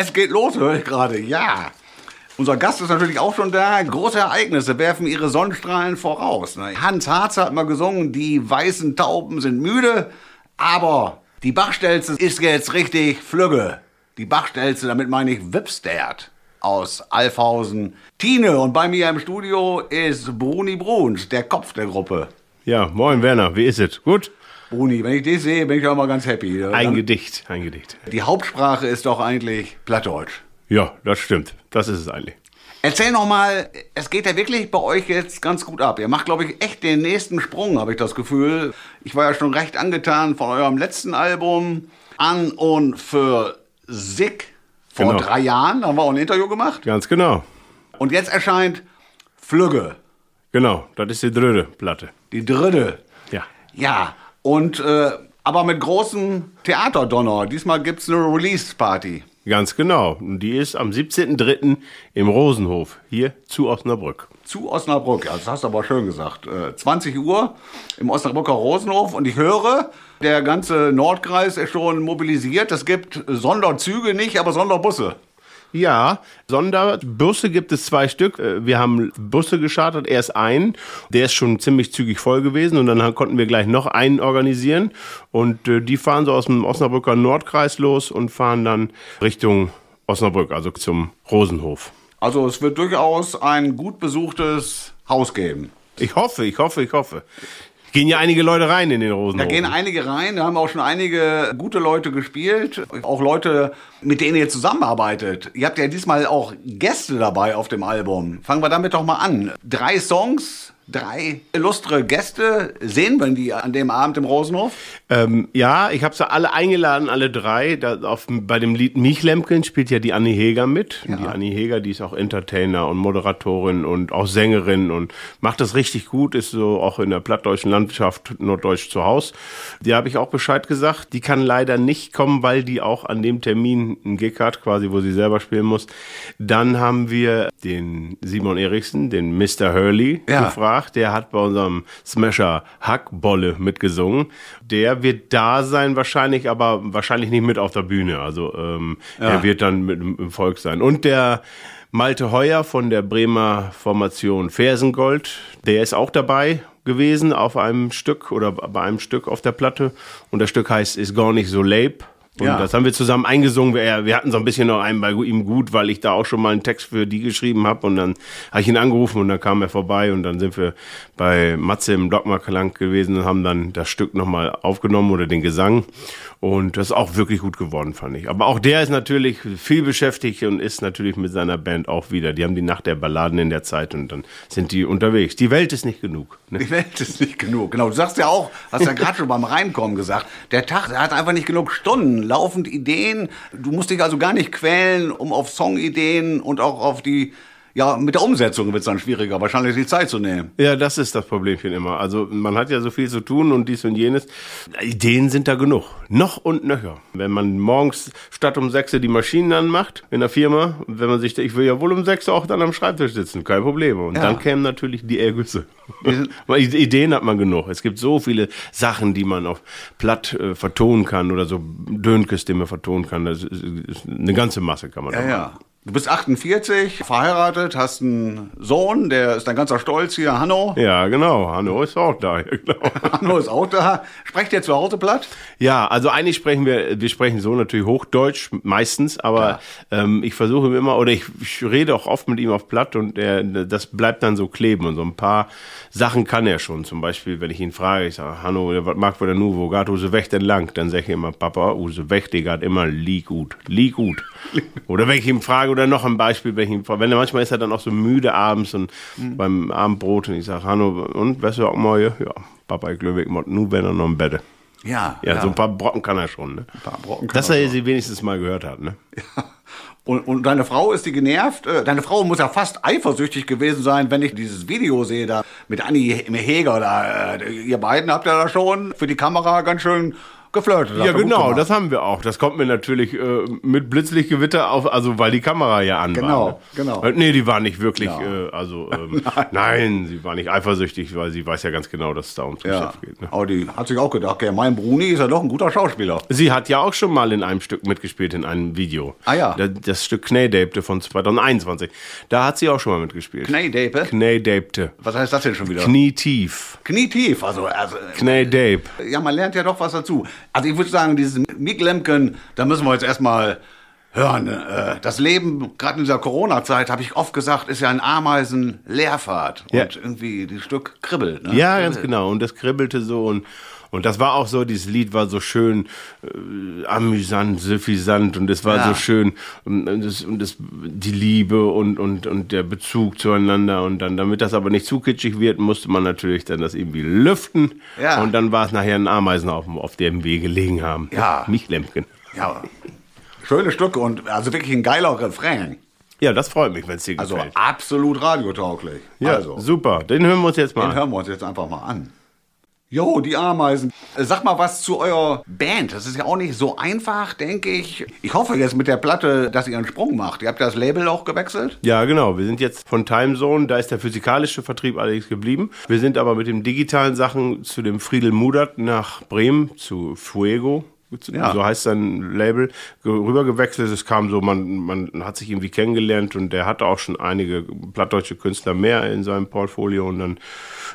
Es geht los, höre ich gerade. Ja. Unser Gast ist natürlich auch schon da. Große Ereignisse werfen ihre Sonnenstrahlen voraus. ne? Hans Harzer hat mal gesungen, die weißen Tauben sind müde, aber die Bachstelze ist jetzt richtig flügge. Die Bachstelze, damit meine ich Wipstert aus Alfhausen. Tine und bei mir im Studio ist Bruni Bruns, der Kopf der Gruppe. Ja, moin Werner, wie ist es? Gut? Bruni, wenn ich dich sehe, bin ich auch mal ganz happy. Ein Gedicht, ein Gedicht. Die Hauptsprache ist doch eigentlich Plattdeutsch. Ja, das stimmt. Das ist es eigentlich. Erzähl noch mal, es geht ja wirklich bei euch jetzt ganz gut ab. Ihr macht, glaube ich, echt den nächsten Sprung, habe ich das Gefühl. Ich war ja schon recht angetan von eurem letzten Album An und für Sick vor Genau. drei Jahren. Da haben wir auch ein Interview gemacht. Ganz genau. Und jetzt erscheint Flügge, Genau, das ist die dritte Platte. die dritte. Ja. Ja, und äh, aber mit großem Theaterdonner. Diesmal gibt es eine Release-Party. Ganz genau. Und die ist am 17.03. im Rosenhof, hier zu Osnabrück. zu Osnabrück. Ja, das hast du aber schön gesagt. Äh, 20 Uhr im Osnabrücker Rosenhof und ich höre, der ganze Nordkreis ist schon mobilisiert. Es gibt Sonderzüge nicht, aber Sonderbusse. Ja, Sonderbusse gibt es zwei Stück. Äh, Wir haben Busse geschartet, erst einen. Der ist schon ziemlich zügig voll gewesen und dann konnten wir gleich noch einen organisieren. Und äh, die fahren so aus dem Osnabrücker Nordkreis los und fahren dann Richtung Osnabrück, also zum Rosenhof. Also es wird durchaus ein gut besuchtes Haus geben. Ich hoffe, ich hoffe, ich hoffe. Gehen ja einige Leute rein in den Da Rosenhof. gehen einige rein, da haben auch schon einige gute Leute gespielt, auch Leute, mit denen ihr zusammenarbeitet. Ihr habt ja diesmal auch Gäste dabei auf dem Album. Fangen wir damit doch mal an. Drei Songs, drei illustre Gäste. Sehen wir die an dem Abend im Rosenhof? Ähm, ja, ich habe sie alle eingeladen, alle drei. Da auf, bei dem Lied Mich Lemken spielt ja die Annie Heger mit. Die Annie Heger, die ist auch Entertainer und Moderatorin und auch Sängerin und macht das richtig gut, ist so auch in der plattdeutschen Landschaft norddeutsch zu Hause. Die habe ich auch Bescheid gesagt. Die kann leider nicht kommen, weil die auch an dem Termin einen Gig hat, quasi, wo sie selber spielen muss. Dann haben wir den Simon Eriksen, den Mr. Hurley, Ja. gefragt. Der hat bei unserem Smasher Hackbolle mitgesungen. Der wird da sein wahrscheinlich, aber wahrscheinlich nicht mit auf der Bühne. Also ähm, er wird dann mit im Volk sein. Und der Malte Heuer von der Bremer Formation Fersengold, der ist auch dabei gewesen auf einem Stück oder bei einem Stück auf der Platte. Und das Stück heißt Ist gar nicht so leib. Und Ja. das haben wir zusammen eingesungen. Wir, wir hatten so ein bisschen noch einen bei ihm gut, weil ich da auch schon mal einen Text für die geschrieben habe. Und dann habe ich ihn angerufen und dann kam er vorbei und dann sind wir bei Matze im Dogma-Klang gewesen und haben dann das Stück nochmal aufgenommen oder den Gesang. Und das ist auch wirklich gut geworden, fand ich. Aber auch der ist natürlich viel beschäftigt und ist natürlich mit seiner Band auch wieder. Die haben die Nacht der Balladen in der Zeit und dann sind die unterwegs. Die Welt ist nicht genug. Ne? Die Welt ist nicht genug. Genau, du sagst ja auch, hast ja gerade schon beim Reinkommen gesagt, der Tag der hat einfach nicht genug Stunden, laufend Ideen. Du musst dich also gar nicht quälen, um auf Songideen und auch auf die, ja, mit der Umsetzung wird es dann schwieriger, wahrscheinlich die Zeit zu nehmen. Ja, das ist das Problemchen immer. Also man hat ja so viel zu tun und dies und jenes. Ideen sind da genug. Noch und nöcher. Wenn man morgens statt um 6 Uhr die Maschinen anmacht in der Firma, wenn man sich, ich will ja wohl um 6 Uhr auch dann am Schreibtisch sitzen, kein Problem. Und Ja. dann kämen natürlich die Ergüsse. Ideen hat man genug. Es gibt so viele Sachen, die man auf platt äh, vertonen kann oder so Dönkes, den man vertonen kann. Das ist, ist eine ganze Masse kann man da Ja, machen. ja. Du bist 48, verheiratet, hast einen Sohn, der ist dein ganzer Stolz hier, Hanno. Ja, genau. Hanno ist auch da. Genau. Hanno ist auch da. Sprecht ihr zu Hause platt? Ja, also eigentlich sprechen wir, wir sprechen so natürlich Hochdeutsch meistens, aber ähm, ich versuche immer, oder ich, ich rede auch oft mit ihm auf Platt und er, das bleibt dann so kleben und so ein paar Sachen kann er schon. Zum Beispiel, wenn ich ihn frage, ich sage, Hanno, was mag wir denn nu, wo geht Use denn lang? Dann sage ich immer, Papa, Use die geht immer lieg gut, lieg gut. oder wenn ich ihn frage, oder noch ein Beispiel, wenn er manchmal ist er dann auch so müde abends und beim Abendbrot und ich sage, Hanno, und, weißt du auch mal, ja, Papa, ich glaube, ich muss nu, wenn er noch im Bett. Ja. Ja, so ein paar Brocken kann er schon, ne? Ein paar Brocken kann Dass er er sie wenigstens mal gehört hat, ne? Und, und deine Frau ist die genervt? Äh, Deine Frau muss ja fast eifersüchtig gewesen sein, wenn ich dieses Video sehe da mit Anni Heger da. äh, Ihr beiden habt ja da schon für die Kamera ganz schön geflirtet. Ja, genau, das haben wir auch. Das kommt mir natürlich äh, mit Blitzlichtgewitter auf, also weil die Kamera ja an Genau, war. ne? genau. Äh, nee, die war nicht wirklich, Ja. äh, also ähm, nein. sie war nicht eifersüchtig, weil sie weiß ja ganz genau, dass es da ums Ja, Geschäft geht. Ne? aber die hat sich auch gedacht, okay, mein Bruni ist ja doch ein guter Schauspieler. Sie hat ja auch schon mal in einem Stück mitgespielt, in einem Video. Ah, ja. Das, das Stück Knädapte von 2021. Da hat sie auch schon mal mitgespielt. Kneidape? Knädapte. Was heißt das denn schon wieder? Knietief. Knietief, also, also Knädape. ja, man lernt ja doch was dazu. Also ich würde sagen, dieses Mick Lemken, da müssen wir jetzt erstmal hören. Äh, das Leben, gerade in dieser Corona-Zeit, habe ich oft gesagt, ist ja ein Ameisen-Leerfahrt. Ja. Und irgendwie das Stück kribbelt. Ne? Ja, ganz genau. Und das kribbelte so und und das war auch so, dieses Lied war so schön äh, amüsant, suffisant und es war Ja. so schön und, und, das, und das, die Liebe und, und, und der Bezug zueinander und dann, damit das aber nicht zu kitschig wird, musste man natürlich dann das irgendwie lüften Ja. und dann war es nachher ein Ameisenhaufen, auf dem wir gelegen haben. Ja. Mich Lemken. Ja, schöne Stücke und also wirklich ein geiler Refrain. Ja, das freut mich, wenn es dir Also gefällt. absolut radiotauglich. Ja, also, super. Den hören wir uns jetzt mal den an. hören wir uns jetzt einfach mal an. Jo, die Ameisen. Äh, Sag mal was zu eurer Band. Das ist ja auch nicht so einfach, denke ich. Ich hoffe jetzt mit der Platte, dass ihr einen Sprung macht. Ihr habt das Label auch gewechselt? Ja, genau. Wir sind jetzt von Timezone, da ist der physikalische Vertrieb allerdings geblieben. Wir sind aber mit den digitalen Sachen zu dem Friedel Mudert nach Bremen, zu Fuego. Ja. So heißt sein Label, ge- rübergewechselt. Es kam so, man, man hat sich irgendwie kennengelernt und der hatte auch schon einige plattdeutsche Künstler mehr in seinem Portfolio und dann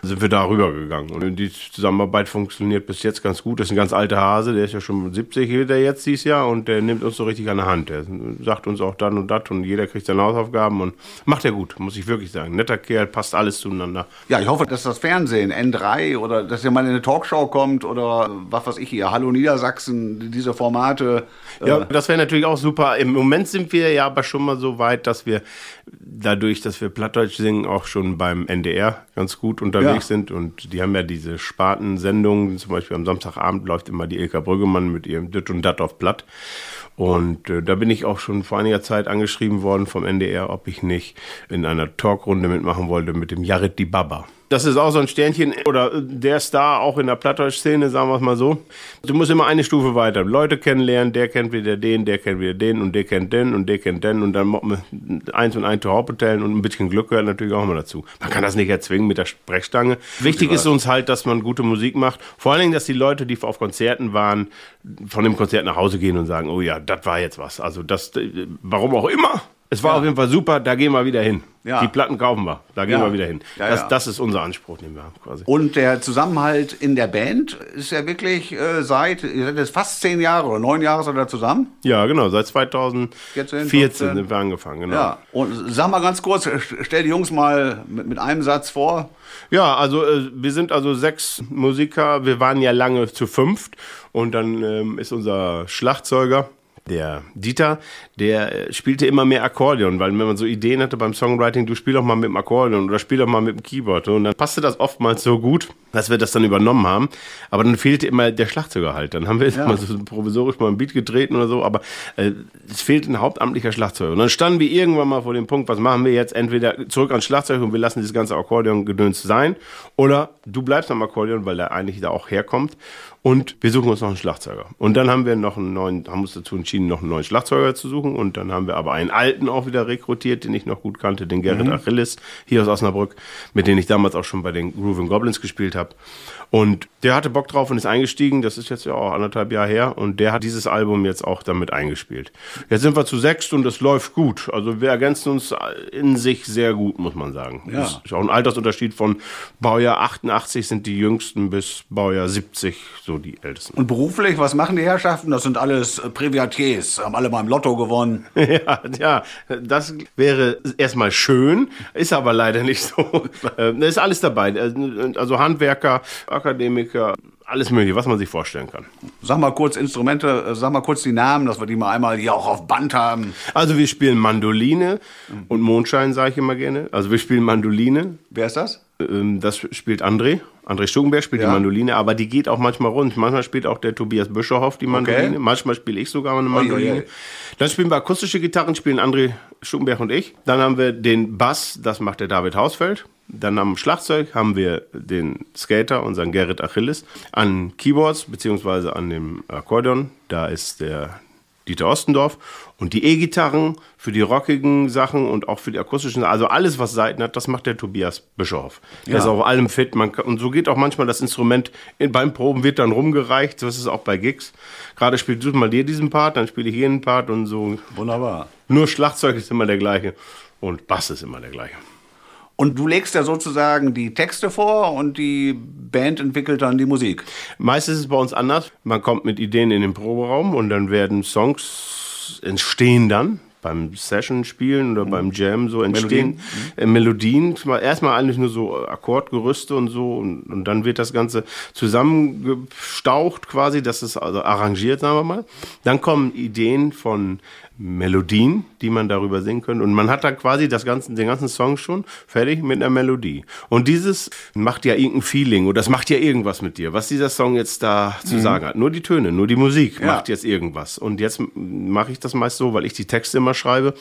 sind wir da rübergegangen. Und die Zusammenarbeit funktioniert bis jetzt ganz gut. Das ist ein ganz alter Hase, der ist ja schon 70 wird er jetzt dieses Jahr und der nimmt uns so richtig an der Hand. Der sagt uns auch dann und das und jeder kriegt seine Hausaufgaben und macht er gut, muss ich wirklich sagen. Netter Kerl, passt alles zueinander. Ja, ich hoffe, dass das Fernsehen, N3 oder dass ihr mal in eine Talkshow kommt oder was weiß ich hier, Hallo Niedersachsen, diese Formate. äh, Ja, das wäre natürlich auch super. Im Moment sind wir ja aber schon mal so weit, dass wir dadurch, dass wir Plattdeutsch singen, auch schon beim NDR ganz gut unterwegs Ja. sind. Und die haben ja diese Spartensendungen. Zum Beispiel am Samstagabend läuft immer die Ilka Brüggemann mit ihrem Düt und Dat auf Platt. Und äh, da bin ich auch schon vor einiger Zeit angeschrieben worden vom NDR, ob ich nicht in einer Talkrunde mitmachen wollte mit dem Jared Di Baba. Das ist auch so ein Sternchen oder der Star auch in der Plattdeutsch-Szene, sagen wir es mal so. Du musst immer eine Stufe weiter. Leute kennenlernen, der kennt wieder den, der kennt wieder den und der kennt den und der kennt den und dann eins und ein zur Hauptbetellen und ein bisschen Glück gehört natürlich auch immer dazu. Man kann das nicht erzwingen mit der Sprechstange. Wichtig ist uns halt, dass man gute Musik macht. Vor allen Dingen, dass die Leute, die auf Konzerten waren, von dem Konzert nach Hause gehen und sagen, oh ja, das war jetzt was. Also das, warum auch immer. Es war auf jeden Fall super, da gehen wir wieder hin. Ja. Die Platten kaufen wir, da gehen Ja. wir wieder hin. Ja, das, ja. das ist unser Anspruch, den wir haben quasi. Und der Zusammenhalt in der Band ist ja wirklich äh, seit, jetzt fast zehn Jahre oder neun Jahre seid ihr zusammen. Ja, genau, seit 2014 15. sind wir angefangen, genau. Ja. Und sag mal ganz kurz, stell die Jungs mal mit, mit einem Satz vor. Ja, also äh, wir sind also sechs Musiker. Wir waren ja lange zu fünft und dann ähm, ist unser Schlagzeuger, der Dieter, der äh, spielte immer mehr Akkordeon, weil wenn man so Ideen hatte beim Songwriting, du spiel doch mal mit dem Akkordeon oder spiel doch mal mit dem Keyboard. Und dann passte das oftmals so gut, dass wir das dann übernommen haben. Aber dann fehlte immer der Schlagzeuger halt. Dann haben wir Ja. mal so provisorisch mal ein Beat getreten oder so, aber äh, es fehlte ein hauptamtlicher Schlagzeuger. Und dann standen wir irgendwann mal vor dem Punkt, was machen wir jetzt? Entweder zurück ans Schlagzeug und wir lassen dieses ganze Akkordeon-Gedöns sein, oder du bleibst am Akkordeon, weil der eigentlich da auch herkommt. Und wir suchen uns noch einen Schlagzeuger. Und dann haben wir noch einen neuen, haben uns dazu entschieden, noch einen neuen Schlagzeuger zu suchen. Und dann haben wir aber einen alten auch wieder rekrutiert, den ich noch gut kannte, den Gerrit Achilles, hier aus Osnabrück, mit dem ich damals auch schon bei den Grooving Goblins gespielt habe. Und der hatte Bock drauf und ist eingestiegen. Das ist jetzt ja auch anderthalb Jahre her. Und der hat dieses Album jetzt auch damit eingespielt. Jetzt sind wir zu sechst und es läuft gut. Also wir ergänzen uns in sich sehr gut, muss man sagen. Ja. Ist ist auch ein Altersunterschied von Baujahr 88 sind die jüngsten bis Baujahr 70 so die ältesten. Und beruflich, was machen die Herrschaften? Das sind alles äh, Privatiers, haben alle mal im Lotto gewonnen. Ja, ja, das wäre erstmal schön, ist aber leider nicht so. Äh, Da ist alles dabei. Also Handwerker, Akademiker, alles mögliche, was man sich vorstellen kann. Sag mal kurz Instrumente, äh, sag mal kurz die Namen, dass wir die mal einmal hier auch auf Band haben. Also wir spielen Mandoline und Mondschein, sage ich immer gerne. Also wir spielen Mandoline, Wer ist das? ähm, das spielt André André Stuckenberg spielt Ja. die Mandoline, aber die geht auch manchmal rund. Manchmal spielt auch der Tobias Bischoff die Mandoline. Okay. Manchmal spiele ich sogar eine Mandoline. Ui, ui, ui. Dann spielen wir akustische Gitarren, spielen André Stuckenberg und ich. Dann haben wir den Bass, das macht der David Hausfeld. Dann am Schlagzeug haben wir den Skater, unseren Gerrit Achilles. An Keyboards, beziehungsweise an dem Akkordeon, da ist der Dieter Ostendorf. Und die E-Gitarren für die rockigen Sachen und auch für die akustischen, also alles, was Seiten hat, das macht der Tobias Bischof. Der Ja. ist auf allem fit. Man kann, und so geht auch manchmal das Instrument in, beim Proben wird dann rumgereicht. So ist es auch bei Gigs. Gerade spielst du mal dir diesen Part, dann spiele ich jenen Part und so. Wunderbar. Nur Schlagzeug ist immer der gleiche und Bass ist immer der gleiche. Und du legst ja sozusagen die Texte vor und die Band entwickelt dann die Musik. Meistens ist es bei uns anders. Man kommt mit Ideen in den Proberaum und dann werden Songs entstehen dann beim Session-Spielen oder beim Jam so entstehen Melodien. Äh, Melodien. Mal- Erstmal eigentlich nur so Akkordgerüste und so und, und dann wird das Ganze zusammengestaucht quasi, das ist also arrangiert, sagen wir mal. Dann kommen Ideen von Melodien, die man darüber singen könnte. Und man hat da quasi das ganze, den ganzen Song schon fertig mit einer Melodie. Und dieses macht ja irgendein Feeling oder das macht ja irgendwas mit dir, was dieser Song jetzt da zu sagen hat. Nur die Töne, nur die Musik Ja. macht jetzt irgendwas. Und jetzt mache ich das meist so, weil ich die Texte immer schreibe.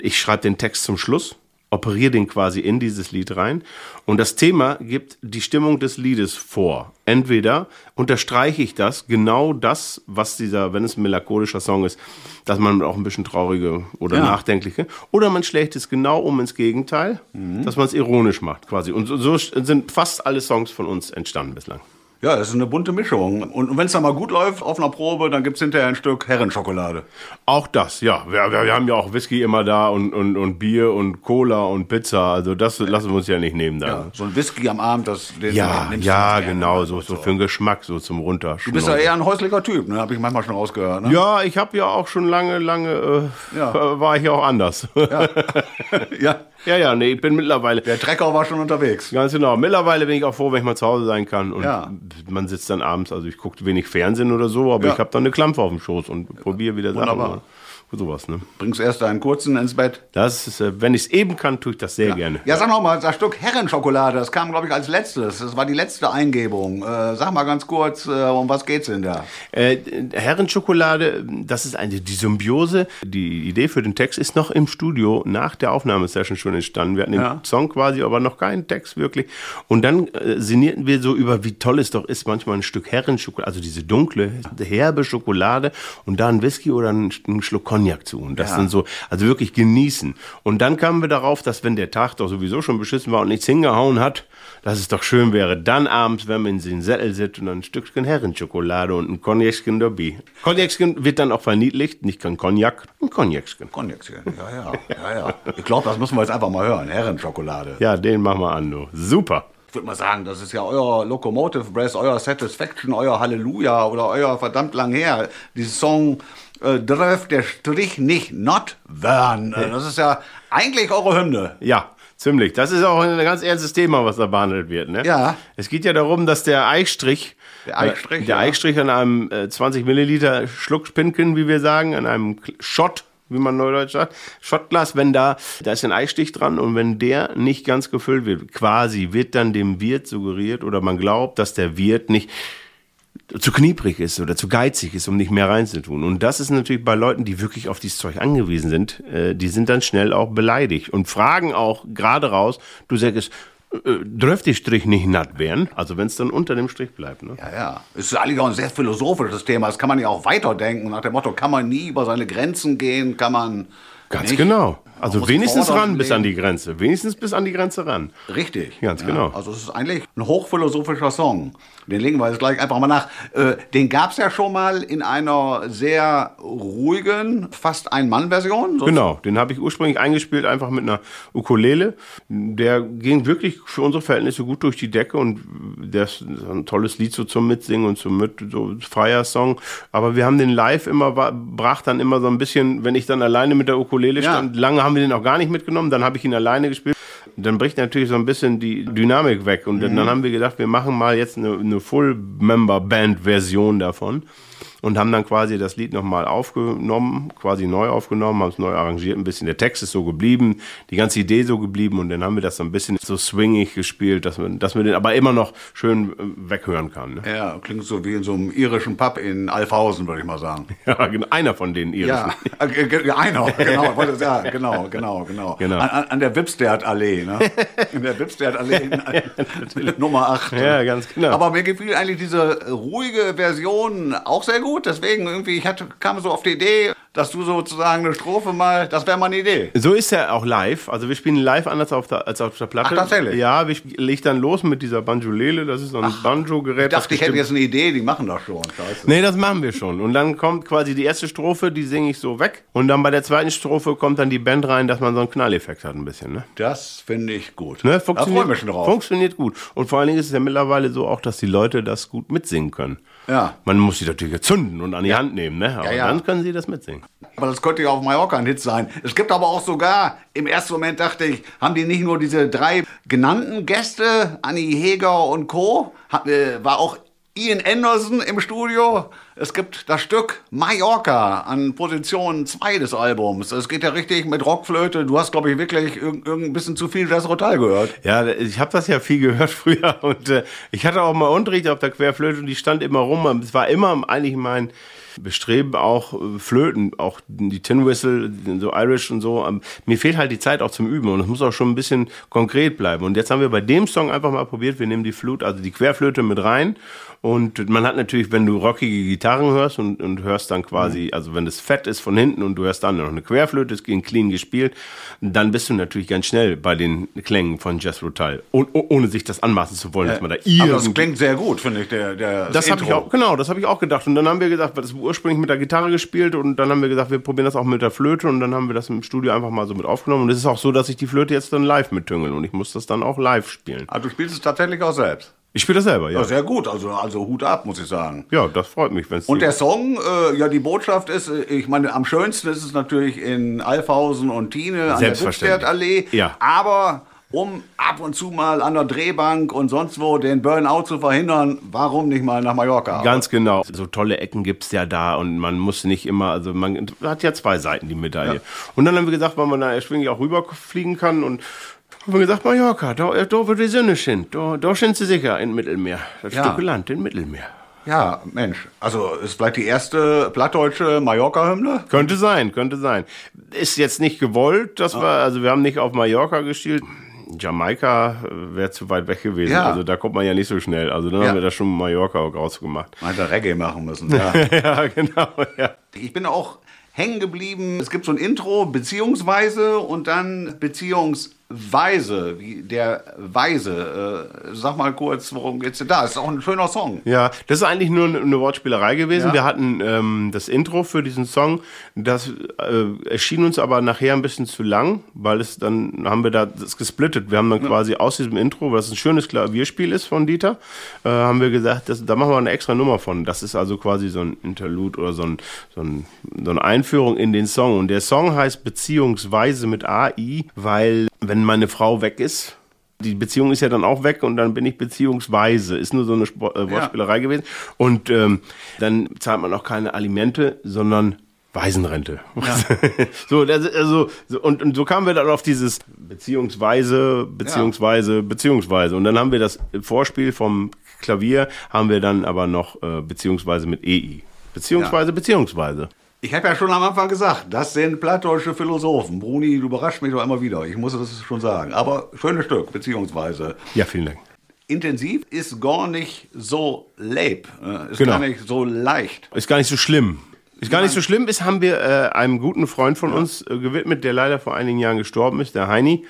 Ich schreibe den Text zum Schluss operiere den quasi in dieses Lied rein und das Thema gibt die Stimmung des Liedes vor. Entweder unterstreiche ich das, genau das, was dieser, wenn es ein melancholischer Song ist, dass man auch ein bisschen traurige oder Ja. nachdenkliche, oder man schlägt es genau um ins Gegenteil, dass man es ironisch macht quasi. Und so, so sind fast alle Songs von uns entstanden bislang. Ja, das ist eine bunte Mischung. Und wenn es dann mal gut läuft auf einer Probe, dann gibt es hinterher ein Stück Herrenschokolade. Auch das, ja. Wir, wir, wir haben ja auch Whisky immer da und, und, und Bier und Cola und Pizza. Also das lassen wir uns ja nicht nehmen da. So ein Whisky am Abend, das den Ja, du ja, genau, so, so für den Geschmack, so zum Runterschlucken. Du bist ja eher ein häuslicher Typ, ne? Habe ich manchmal schon rausgehört. Ne? Ja, ich habe ja auch schon lange, lange, äh, Ja. war ich ja auch anders. Ja, ja. ja, nee, ich bin mittlerweile, Der Trecker war schon unterwegs. ganz genau, mittlerweile bin ich auch froh, wenn ich mal zu Hause sein kann. Und Ja. Man sitzt dann abends, also ich gucke wenig Fernsehen oder so, aber Ja. ich habe dann eine Klampfe auf dem Schoß und probiere wieder Sachen. Wunderbar. und Sowas, ne? Bringst erst deinen kurzen ins Bett. Das ist, äh, wenn ich es eben kann, tue ich das sehr gerne. Ja, sag noch mal, das Stück Herrenschokolade, das kam, glaube ich, als letztes. Das war die letzte Eingebung. Äh, sag mal ganz kurz, äh, um was geht's denn da? Äh, Herrenschokolade, das ist eine, die Symbiose. Die Idee für den Text ist noch im Studio nach der Aufnahmesession schon entstanden. Wir hatten den Ja. Song quasi, aber noch keinen Text wirklich. Und dann äh, sinnierten wir so über, wie toll es doch ist, manchmal ein Stück Herrenschokolade, also diese dunkle, herbe Schokolade und da ein Whisky oder einen, einen Schluck Cognac zu. Und das Ja. dann so, also wirklich genießen. Und dann kamen wir darauf, dass wenn der Tag doch sowieso schon beschissen war und nichts hingehauen hat, dass es doch schön wäre, dann abends, wenn man in den Sättel sitzt und ein Stückchen Herrenschokolade und ein Cognacchen dabei. Cognacchen wird dann auch verniedlicht, nicht kein Cognac, ein Cognacchen. Cognac, ja, ja, ja, ja. Ich glaube, das müssen wir jetzt einfach mal hören. Herrenschokolade. Ja, den machen wir an, du. Super. Ich würde mal sagen, das ist ja euer Locomotive Breath, euer Satisfaction, euer Halleluja oder euer verdammt lang her. Dieser Song äh, der Strich nicht not werden. Äh, Das ist ja eigentlich eure Hymne. Ja, ziemlich. Das ist auch ein ganz ernstes Thema, was da behandelt wird. Ne? Ja. Es geht ja darum, dass der Eichstrich, Der Eichstrich, äh, der ja. Eichstrich an einem äh, 20 Milliliter Schluckspinken, wie wir sagen, an einem Shot, wie man neudeutsch sagt, Shotglas, wenn da, da ist ein Eistich dran und wenn der nicht ganz gefüllt wird, quasi wird dann dem Wirt suggeriert oder man glaubt, dass der Wirt nicht zu knieprig ist oder zu geizig ist, um nicht mehr reinzutun. Und das ist natürlich bei Leuten, die wirklich auf dieses Zeug angewiesen sind, äh, die sind dann schnell auch beleidigt und fragen auch gerade raus, du sagst, äh, dürft die Strich nicht natt werden? Also wenn es dann unter dem Strich bleibt. Ne? Ja, ja. Es ist eigentlich auch ein sehr philosophisches Thema. Das kann man ja auch weiterdenken. Nach dem Motto, kann man nie über seine Grenzen gehen, kann man. Ganz nicht. genau. Also wenigstens fordern ran bis an die Grenze. Wenigstens bis an die Grenze ran. Richtig. Ganz Ja, genau. Also es ist eigentlich ein hochphilosophischer Song. Den legen wir jetzt gleich einfach mal nach. Äh, den gab es ja schon mal in einer sehr ruhigen, fast Ein-Mann-Version. Genau, den habe ich ursprünglich eingespielt, einfach mit einer Ukulele. Der ging wirklich für unsere Verhältnisse gut durch die Decke und das ist ein tolles Lied so zum Mitsingen und zum mit, so freier Song. Aber wir haben den live immer, brach dann immer so ein bisschen, wenn ich dann alleine mit der Ukulele Ja. stand. Lange haben wir den auch gar nicht mitgenommen, dann habe ich ihn alleine gespielt. Dann bricht natürlich so ein bisschen die Dynamik weg. Und dann haben wir gedacht, wir machen mal jetzt eine, eine Full-Member-Band-Version davon. Und haben dann quasi das Lied nochmal aufgenommen, quasi neu aufgenommen, haben es neu arrangiert ein bisschen. Der Text ist so geblieben, die ganze Idee so geblieben und dann haben wir das so ein bisschen so swingig gespielt, dass man, dass man den aber immer noch schön äh, weghören kann. Ne? Ja, klingt so wie in so einem irischen Pub in Alfhausen, würde ich mal sagen. Ja, genau, einer von den irischen. Ja, äh, einer, genau, ja, genau, genau, genau. Genau. An, an der Wipstert-Allee, ne? In der Wipstert-Allee Nummer 8. Ja, ganz genau. Aber mir gefiel eigentlich diese ruhige Version auch sehr gut. Deswegen irgendwie, ich hatte, kam so auf die Idee, dass du sozusagen eine Strophe mal, das wäre mal eine Idee. So ist er auch live. Also wir spielen live anders auf der, als auf der Platte. Ach, tatsächlich? Ja, ich leg dann los mit dieser Banjolele. Das ist so ein Banjo-Gerät. Ich dachte, ich hätte jetzt eine Idee, die machen das schon. Scheiße. Nee, das machen wir schon. Und dann kommt quasi die erste Strophe, die singe ich so weg. Und dann bei der zweiten Strophe kommt dann die Band rein, dass man so einen Knalleffekt hat ein bisschen. Ne? Das finde ich gut. Ne? Da Funktioniert, freue ich mich schon drauf. funktioniert gut. Und vor allen Dingen ist es ja mittlerweile so auch, dass die Leute das gut mitsingen können. Ja. Man muss sie natürlich zünden und an die Hand nehmen, ne? Aber Ja, ja. dann können sie das mitsingen. Aber das könnte ja auf Mallorca ein Hit sein. Es gibt aber auch sogar, im ersten Moment dachte ich, haben die nicht nur diese drei genannten Gäste, Annie Heger und Co., äh, war auch Ian Anderson im Studio. Es gibt das Stück Mallorca an Position 2 des Albums. Es geht ja richtig mit Rockflöte. Du hast, glaube ich, wirklich irgend bisschen zu viel Jazz Rotal gehört. Ja, ich habe das ja viel gehört früher und äh, ich hatte auch mal Unterricht auf der Querflöte und die stand immer rum. Es war immer eigentlich mein Bestreben auch äh, Flöten, auch die Tin Whistle, so Irish und so. Ähm, Mir fehlt halt die Zeit auch zum Üben und es muss auch schon ein bisschen konkret bleiben. Und jetzt haben wir bei dem Song einfach mal probiert, wir nehmen die Flut, also die Querflöte mit rein und man hat natürlich, wenn du rockige Gitarren hörst und, und hörst dann quasi, also wenn das fett ist von hinten und du hörst dann noch eine Querflöte, ist in clean gespielt, dann bist du natürlich ganz schnell bei den Klängen von Jazz Rotal, oh, oh, ohne sich das anmaßen zu wollen, dass man da Aber das klingt sehr gut, finde ich, der, der das habe ich auch, genau, das habe ich auch gedacht. Und dann haben wir gesagt, das ist ursprünglich mit der Gitarre gespielt und dann haben wir gesagt, wir probieren das auch mit der Flöte und dann haben wir das im Studio einfach mal so mit aufgenommen. Und es ist auch so, dass ich die Flöte jetzt dann live mittüngel und ich muss das dann auch live spielen. Also du spielst es tatsächlich auch selbst. Ich spiele das selber, ja. Ja, sehr gut, also, also Hut ab, muss ich sagen. Ja, das freut mich, wenn es Und der Song, äh, ja, die Botschaft ist, äh, ich meine, am schönsten ist es natürlich in Alfhausen und Tiene an der. Wipstertallee. Ja. Aber um ab und zu mal an der Drehbank und sonst wo den Burnout zu verhindern, warum nicht mal nach Mallorca? Ganz genau. So tolle Ecken gibt's ja da und man muss nicht immer, also man hat ja zwei Seiten, die Medaille. Und dann haben wir gesagt, weil man da erschwinglich auch rüberfliegen kann und haben wir gesagt, Mallorca, da, da wird die Sonne schien, da, da sind sie sicher im Mittelmeer. Das Ja. Stück Land im Mittelmeer. Ja, Mensch, also ist vielleicht die erste plattdeutsche Mallorca-Hymne? Könnte sein, könnte sein. Ist jetzt nicht gewollt, dass wir, also wir haben nicht auf Mallorca gespielt. Jamaika wäre zu weit weg gewesen. Ja. Also da kommt man ja nicht so schnell. Also dann Ja. haben wir da schon Mallorca auch rausgemacht. Man hätte Reggae machen müssen, ja. ja, genau, ja. Ich bin auch hängen geblieben. Es gibt so ein Intro, beziehungsweise und dann beziehungsweise, wie der Weise. Äh, sag mal kurz, worum geht's denn da? Ist auch ein schöner Song. Ja, das ist eigentlich nur eine Wortspielerei gewesen. Ja. Wir hatten ähm, das Intro für diesen Song. Das äh, erschien uns aber nachher ein bisschen zu lang, weil es dann haben wir da das gesplittet. Wir haben dann quasi aus diesem Intro, was ein schönes Klavierspiel ist von Dieter, äh, haben wir gesagt, das, da machen wir eine extra Nummer von. Das ist also quasi so ein Interlude oder so, ein, so, ein, so eine Einführung in den Song. Und der Song heißt beziehungsweise mit AI, weil wenn meine Frau weg ist, die Beziehung ist ja dann auch weg und dann bin ich beziehungsweise. Ist nur so eine Sport, äh, Wortspielerei gewesen. Und ähm, dann zahlt man auch keine Alimente, sondern Waisenrente. so, das, also, so, und, und so kamen wir dann auf dieses beziehungsweise, beziehungsweise, beziehungsweise. Und dann haben wir das Vorspiel vom Klavier, haben wir dann aber noch äh, beziehungsweise mit EI. Beziehungsweise, beziehungsweise. Ich habe ja schon am Anfang gesagt, das sind plattdeutsche Philosophen. Bruni, du überraschst mich doch immer wieder. Ich muss das schon sagen. Aber schönes Stück, beziehungsweise. Ja, vielen Dank. Intensiv ist gar nicht so leb. äh, Ist Genau. gar nicht so leicht. Ist gar nicht so schlimm. Ist gar nicht so schlimm. Ist, haben wir äh, einem guten Freund von uns äh, gewidmet, der leider vor einigen Jahren gestorben ist, der Heini.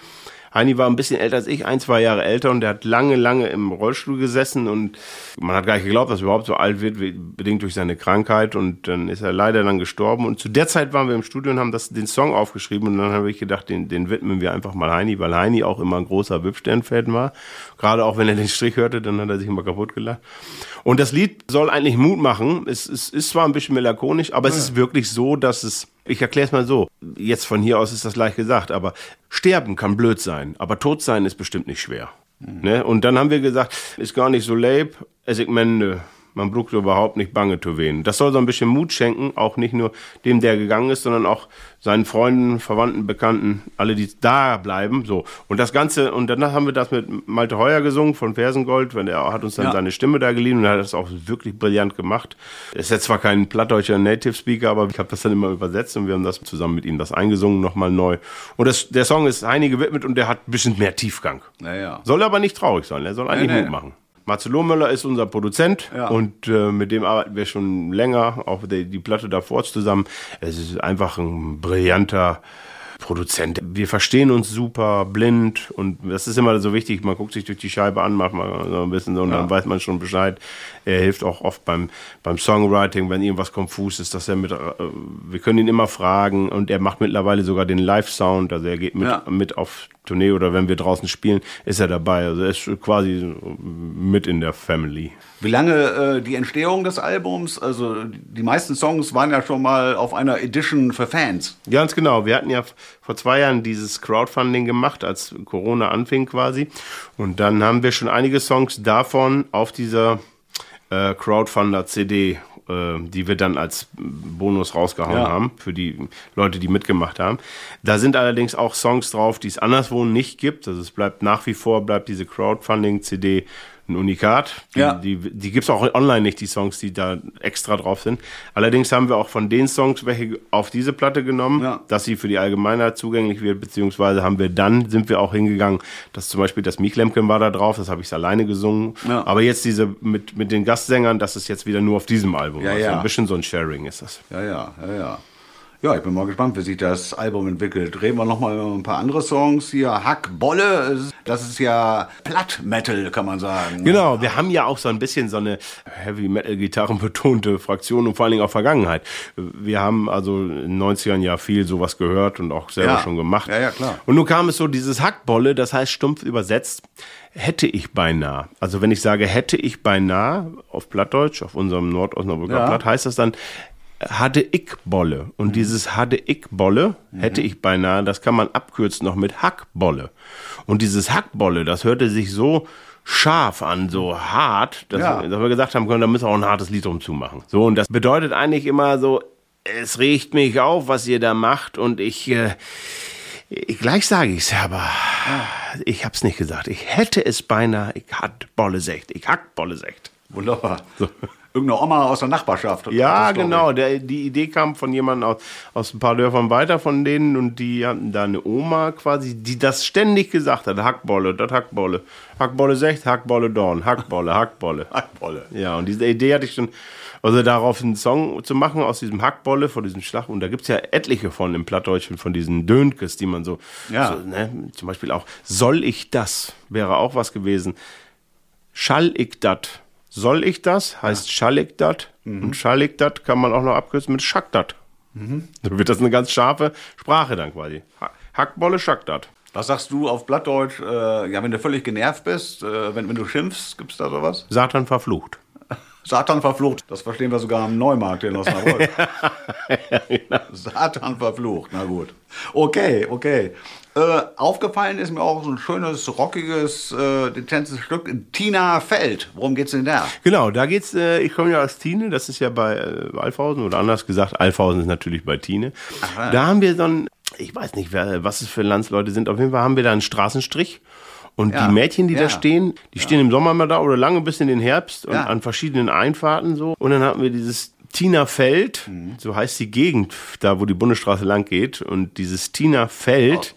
Heini war ein bisschen älter als ich, ein, zwei Jahre älter und der hat lange, lange im Rollstuhl gesessen und man hat gar nicht geglaubt, dass er überhaupt so alt wird, wie- bedingt durch seine Krankheit und dann ist er leider dann gestorben und zu der Zeit waren wir im Studio und haben das, den Song aufgeschrieben und dann habe ich gedacht, den, den widmen wir einfach mal Heini, weil Heini auch immer ein großer Wipstern-Fan war. Gerade auch wenn er den Strich hörte, dann hat er sich immer kaputt gelacht. Und das Lied soll eigentlich Mut machen. Es, es ist zwar ein bisschen melancholisch, aber es ist wirklich so, dass es, ich erkläre es mal so, jetzt von hier aus ist das leicht gesagt, aber sterben kann blöd sein, aber tot sein ist bestimmt nicht schwer. Ne? Und dann haben wir gesagt, ist gar nicht so leib, es ich mende, Man braucht überhaupt nicht bange zu wehen. Das soll so ein bisschen Mut schenken, auch nicht nur dem, der gegangen ist, sondern auch seinen Freunden, Verwandten, Bekannten, alle, die da bleiben. So. Und das Ganze, und danach haben wir das mit Malte Heuer gesungen von Fersengold, wenn er hat uns dann Ja. seine Stimme da geliehen und er hat das auch wirklich brillant gemacht. Er ist jetzt zwar kein plattdeutscher Native Speaker, aber ich habe das dann immer übersetzt und wir haben das zusammen mit ihm das eingesungen, nochmal neu. Und das, der Song ist Heini gewidmet und der hat ein bisschen mehr Tiefgang. Naja. Soll aber nicht traurig sein, er soll eigentlich nee. Mut machen. Marcel Lohmüller ist unser Produzent Ja. und äh, mit dem arbeiten wir schon länger, auch die, die Platte davor zusammen. Es ist einfach ein brillanter Produzent. Wir verstehen uns super blind und das ist immer so wichtig. Man guckt sich durch die Scheibe an, macht mal so ein bisschen so und dann weiß man schon Bescheid. Er hilft auch oft beim, beim Songwriting, wenn irgendwas konfus ist, dass er mit, äh, wir können ihn immer fragen und er macht mittlerweile sogar den Live-Sound, also er geht mit, Ja. mit auf Tournee oder wenn wir draußen spielen, ist er dabei. Also er ist quasi mit in der Family. Wie lange äh, die Entstehung des Albums, also die meisten Songs waren ja schon mal auf einer Edition für Fans. Ganz genau. Wir hatten ja vor zwei Jahren dieses Crowdfunding gemacht, als Corona anfing quasi. Und dann haben wir schon einige Songs davon auf dieser äh, Crowdfunder-CD, äh, die wir dann als Bonus rausgehauen Ja. haben, für die Leute, die mitgemacht haben. Da sind allerdings auch Songs drauf, die es anderswo nicht gibt. Also es bleibt nach wie vor, bleibt diese Crowdfunding-CD ein Unikat. Die, Ja. die, die gibt es auch online nicht, die Songs, die da extra drauf sind. Allerdings haben wir auch von den Songs welche auf diese Platte genommen, Ja. dass sie für die Allgemeinheit zugänglich wird, beziehungsweise haben wir dann, sind wir auch hingegangen, dass zum Beispiel das Michlemken war da drauf, das habe ich alleine gesungen. Ja. Aber jetzt diese mit, mit den Gastsängern, das ist jetzt wieder nur auf diesem Album. Ja, also ja. ein bisschen so ein Sharing ist das. Ja, ja, ja, ja. Ja, ich bin mal gespannt, wie sich das Album entwickelt. Reden wir nochmal über ein paar andere Songs hier. Hack Bolle, das ist ja Platt-Metal, kann man sagen. Genau, wir haben ja auch so ein bisschen so eine Heavy Metal Gitarren betonte Fraktion und vor allen Dingen auch Vergangenheit. Wir haben also in den 90ern ja viel sowas gehört und auch selber Ja. schon gemacht. Ja, ja, klar. Und nun kam es so dieses Hackbolle, das heißt stumpf übersetzt, hätte ich beinahe. Also wenn ich sage hätte ich beinahe auf Plattdeutsch, auf unserem Nordosnabrücker Ja. Platt, heißt das dann hatte ich Bolle. Und Mhm. dieses hatte ich Bolle, hätte ich beinahe, das kann man abkürzen noch mit Hackbolle. Und dieses Hackbolle, das hörte sich so scharf an, so hart, dass, Ja. wir, dass wir gesagt haben können, da müssen wir auch ein hartes Lied drum zumachen. So, und das bedeutet eigentlich immer so, es regt mich auf, was ihr da macht und ich, äh, ich gleich sage ich's, aber ich hab's nicht gesagt. Ich hätte es beinahe, ich hat Bolle secht, ich hack Bolle secht. Wunderbar. Irgendeine Oma aus der Nachbarschaft. Ja, genau. Der, die Idee kam von jemandem aus, aus ein paar Dörfern weiter von denen und die hatten da eine Oma quasi, die das ständig gesagt hat. Hackbolle, das Hackbolle. Hackbolle 6, Hackbolle Dorn, Hackbolle, Hackbolle. Hackbolle. Ja, und diese Idee hatte ich schon, also darauf einen Song zu machen aus diesem Hackbolle, von diesem Schlag. Und da gibt's ja etliche von im Plattdeutschen, von diesen Dönkes, die man so, Ja. so ne, zum Beispiel auch, soll ich das, wäre auch was gewesen. Schall ich dat? Soll ich das? Heißt schall ich dat? Und schall ich dat kann man auch noch abkürzen mit schack dat. So wird das eine ganz scharfe Sprache dann quasi. Ha- Hackbolle, schack dat. Was sagst du auf Blattdeutsch? Äh, ja, wenn du völlig genervt bist, äh, wenn, wenn du schimpfst, gibt's da sowas? Satan verflucht. Satan verflucht. Das verstehen wir sogar am Neumarkt in Osnabrück. Satan verflucht. Na gut. Okay, okay. Äh, aufgefallen ist mir auch so ein schönes, rockiges, äh, dezentes Stück. Tina Feld. Worum geht's denn da? Genau, da geht's, äh, ich komme ja aus Tine, das ist ja bei äh, Alfhausen oder anders gesagt, Alfhausen ist natürlich bei Tine. Da haben wir so ein, ich weiß nicht, wer, was es für Landsleute sind, auf jeden Fall haben wir da einen Straßenstrich. Und Ja, die Mädchen, die ja. da stehen, die stehen im Sommer mal da oder lange bis in den Herbst und Ja. an verschiedenen Einfahrten so. Und dann hatten wir dieses Tina Feld, Mhm. so heißt die Gegend, da wo die Bundesstraße lang geht. Und dieses Tina Feld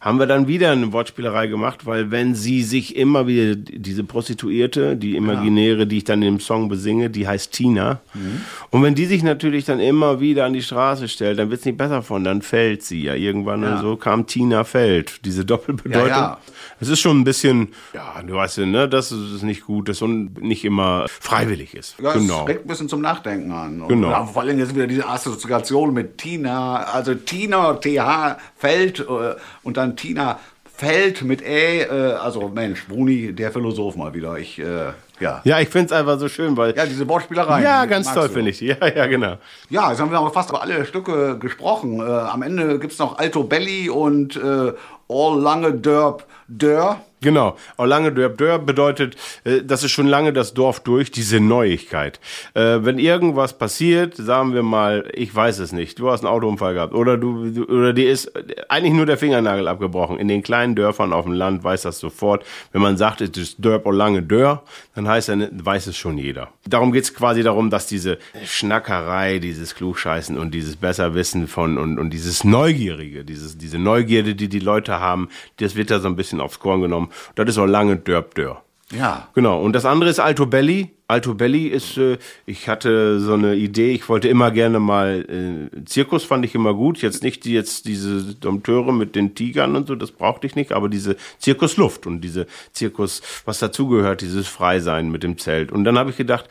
haben wir dann wieder eine Wortspielerei gemacht, weil wenn sie sich immer wieder, diese Prostituierte, die imaginäre, die ich dann im Song besinge, die heißt Tina. Mhm. Und wenn die sich natürlich dann immer wieder an die Straße stellt, dann wird's nicht besser von, dann fällt sie ja irgendwann. Ja. Und so kam Tina Feld, diese Doppelbedeutung. Ja, ja. Es ist schon ein bisschen, ja, du weißt ja, ne, dass es nicht gut ist und nicht immer freiwillig ist. Ja, genau. es regt ein bisschen zum Nachdenken an. Und Genau. Ja, vor allem jetzt wieder diese Assoziation mit Tina, also Tina, TH, Feld äh, und dann Tina Feld mit Ä, äh, also Mensch, Bruni, der Philosoph mal wieder. Ich, äh, ja. Ja, ich find's einfach so schön, weil. Ja, diese Wortspielerei. Ja, ganz toll finde ich. Ja, ja, genau. Ja, jetzt haben wir aber fast über alle Stücke gesprochen. Äh, am Ende gibt's noch Alto Belli und äh, All Lange Dörp Dör. Genau. Auch lange Dörp Dörp bedeutet, äh, das ist schon lange das Dorf durch, diese Neuigkeit. Äh, wenn irgendwas passiert, sagen wir mal, ich weiß es nicht, du hast einen Autounfall gehabt oder du, oder dir ist eigentlich nur der Fingernagel abgebrochen. In den kleinen Dörfern auf dem Land weiß das sofort. Wenn man sagt, es ist Dörp oder lange Dörr, dann heißt er, weiß es schon jeder. Darum geht's quasi darum, dass diese Schnackerei, dieses Klugscheißen und dieses Besserwissen von und, und dieses Neugierige, dieses, diese Neugierde, die die Leute haben, das wird da so ein bisschen aufs Korn genommen. Das ist auch lange Dörp Dörr. Ja. Genau. Und das andere ist Alto Belli. Alto Belli ist, äh, ich hatte so eine Idee, ich wollte immer gerne mal, äh, Zirkus fand ich immer gut. Jetzt nicht die, jetzt diese Dompteure mit den Tigern und so, das brauchte ich nicht, aber diese Zirkusluft und diese Zirkus, was dazugehört, dieses Freisein mit dem Zelt. Und dann habe ich gedacht,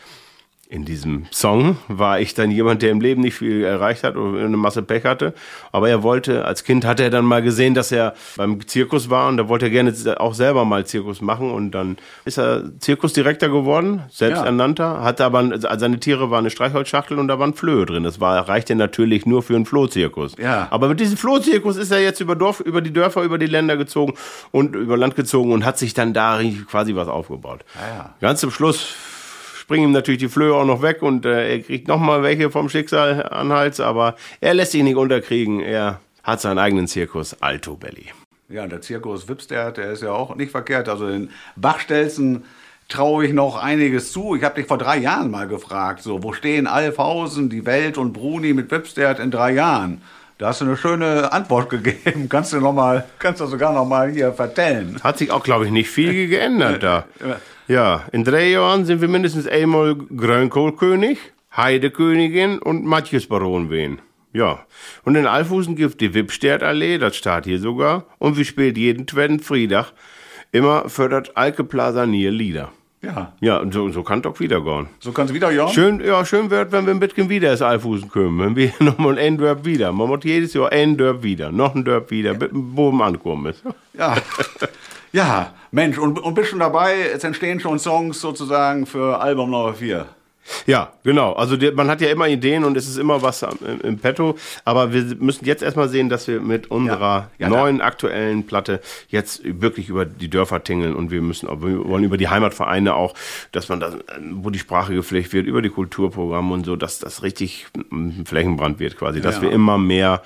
in diesem Song war ich dann jemand, der im Leben nicht viel erreicht hat oder eine Masse Pech hatte. Aber er wollte, als Kind hatte er dann mal gesehen, dass er beim Zirkus war und da wollte er gerne auch selber mal Zirkus machen und dann ist er Zirkusdirektor geworden, selbsternannter, hatte aber, seine Tiere waren eine Streichholzschachtel und da waren Flöhe drin. Das war, reichte natürlich nur für einen Flohzirkus. Ja. Aber mit diesem Flohzirkus ist er jetzt über Dorf, über die Dörfer, über die Länder gezogen und über Land gezogen und hat sich dann da quasi was aufgebaut. Ja, ja. Ganz zum Schluss springen ihm natürlich die Flöhe auch noch weg und äh, er kriegt noch mal welche vom Schicksal an Hals, aber er lässt sich nicht unterkriegen. Er hat seinen eigenen Zirkus Alto Belly. Ja, und der Zirkus Wipstert, der ist ja auch nicht verkehrt. Also den Bachstelzen traue ich noch einiges zu. Ich habe dich vor drei Jahren mal gefragt, so, wo stehen Alfhausen, die Welt und Bruni mit Wipstert in drei Jahren? Da hast du eine schöne Antwort gegeben. Kannst du noch mal, kannst du sogar noch mal hier vertellen. Hat sich auch, glaube ich, nicht viel geändert da. Ja, in drei Jahren sind wir mindestens einmal Grönkohlkönig, Heidekönigin und Matjesbaron wen. Ja, und in Alfusen gibt die Wipstertallee, das steht hier sogar, und wir spielen jeden zweiten Freitag immer fördert Alke Plaza Nier Lieder. Ja, Ja, und so, so kann doch wieder gehen. so kannst du wieder, ja? Schön, ja, schön wird, wenn wir ein bisschen wieder ins Alfusen kommen. Wenn wir nochmal ein Dörp wieder. Man muss jedes Jahr ein Dörp wieder, noch ein Dörp wieder, bis oben ankommen ist. Ja. Ja, Mensch, und, und bist schon dabei? Es entstehen schon Songs sozusagen für Album Nummer 4. Ja, genau. Also die, man hat ja immer Ideen und es ist immer was im, im Petto. Aber wir müssen jetzt erstmal sehen, dass wir mit unserer Ja, neuen aktuellen Platte jetzt wirklich über die Dörfer tingeln und wir müssen wir wollen über die Heimatvereine auch, dass man da, wo die Sprache gepflegt wird, über die Kulturprogramme und so, dass das richtig ein Flächenbrand wird quasi, dass Ja. wir immer mehr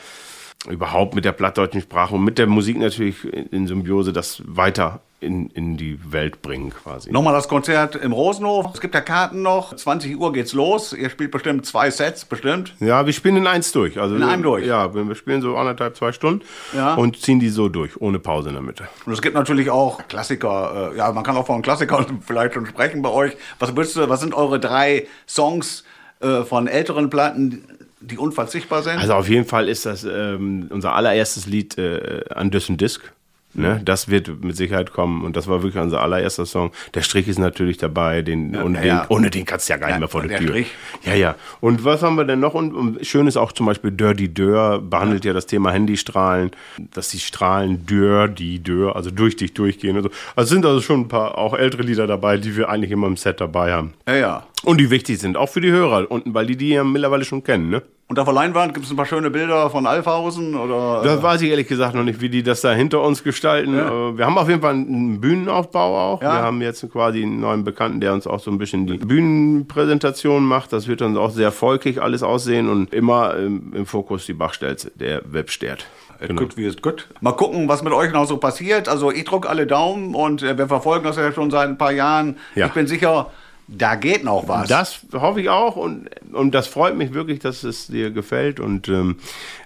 überhaupt mit der plattdeutschen Sprache und mit der Musik natürlich in, Symbiose das weiter in, in die Welt bringen quasi. Nochmal das Konzert im Rosenhof. Es gibt ja Karten noch. 20 Uhr geht's los. Ihr spielt bestimmt zwei Sets, bestimmt. Ja, wir spielen in eins durch. Also In einem durch? Ja, wir spielen so anderthalb, zwei Stunden Ja. und ziehen die so durch, ohne Pause in der Mitte. Und es gibt natürlich auch Klassiker. Äh, ja, man kann auch von Klassikern vielleicht schon sprechen bei euch. Was, würdest du, was sind eure drei Songs äh, von älteren Platten, die unverzichtbar sind? Also auf jeden Fall ist das ähm, unser allererstes Lied äh, an Düssen Disc. Ne? Das wird mit Sicherheit kommen und das war wirklich unser allererster Song. Der Strich ist natürlich dabei, den, ohne, ja, den, ja. ohne den kannst du ja gar nicht Ja, mehr vor der, der Tür. Strich. Ja, ja. Und was haben wir denn noch? Und, und schön ist auch zum Beispiel Dirty Dör, behandelt ja. das Thema Handystrahlen, dass die Strahlen Dirty Dör, also durch dich durchgehen und so. Also es sind also schon ein paar auch ältere Lieder dabei, die wir eigentlich immer im Set dabei haben. ja, ja. Und die wichtig sind, auch für die Hörer unten, weil die die ja mittlerweile schon kennen, ne? Und auf der Leinwand gibt es ein paar schöne Bilder von Alfhausen oder. Das weiß ich ehrlich gesagt noch nicht, wie die das da hinter uns gestalten. Äh, Wir haben auf jeden Fall einen Bühnenaufbau auch. Ja. Wir haben jetzt quasi einen neuen Bekannten, der uns auch so ein bisschen die Bühnenpräsentation macht. Das wird dann auch sehr volkig alles aussehen und immer im, im Fokus die Bachstelze, der Webstert. Äh, Gut, wie ist gut. Mal gucken, was mit euch noch so passiert. Also ich drücke alle Daumen und äh, wir verfolgen das ja schon seit ein paar Jahren. Ja. Ich bin sicher, da geht noch was. Das hoffe ich auch und, und das freut mich wirklich, dass es dir gefällt. Und ähm,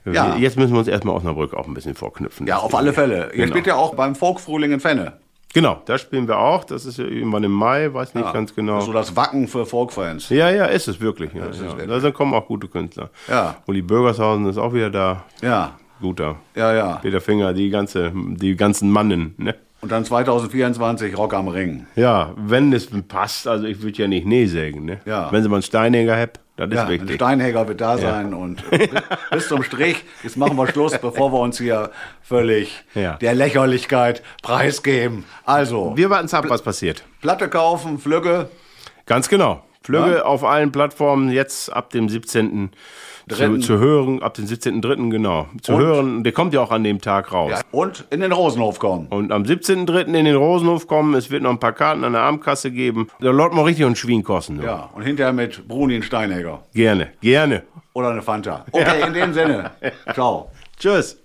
Ja. jetzt müssen wir uns erstmal Osnabrück auch ein bisschen vorknüpfen. ja, auf alle Fälle. Ihr Genau. spielt ja auch beim Folkfrühling in Fenne. Genau, da spielen wir auch. Das ist ja irgendwann im Mai, weiß nicht ganz genau. So das Wacken für Folkfans. Ja, ja, ist es wirklich. Ja, ist ja. Da kommen auch gute Künstler. Ja. Uli Bürgershausen ist auch wieder da. Ja, Guter. ja, ja. Peter Finger, die ganze, die ganzen Mannen, ne? Und dann 2024 Rock am Ring. Ja, wenn es passt, also ich würde ja nicht nee sagen, ne? Ja. Wenn sie mal einen Steinhänger habt, das ist Ja, ein wichtig. Steinhäger wird da sein und bis, bis zum Strich. Jetzt machen wir Schluss, bevor wir uns hier völlig Ja. der Lächerlichkeit preisgeben. Also, Wir warten ab, was passiert. Platte kaufen, Flügge. Ganz genau. Flügge auf allen Plattformen jetzt ab dem 17. zu, zu hören, ab dem 17.3. genau. Zu Und? hören, der kommt ja auch an dem Tag raus. Ja. Und in den Rosenhof kommen. Und am 17.3. in den Rosenhof kommen, es wird noch ein paar Karten an der Abendkasse geben. Da läuft mal richtig einen Schwien kosten. Ja, und hinterher mit Bruni und Steinegger. Gerne, gerne. Oder eine Fanta. Okay, in dem Sinne. Ciao. Tschüss.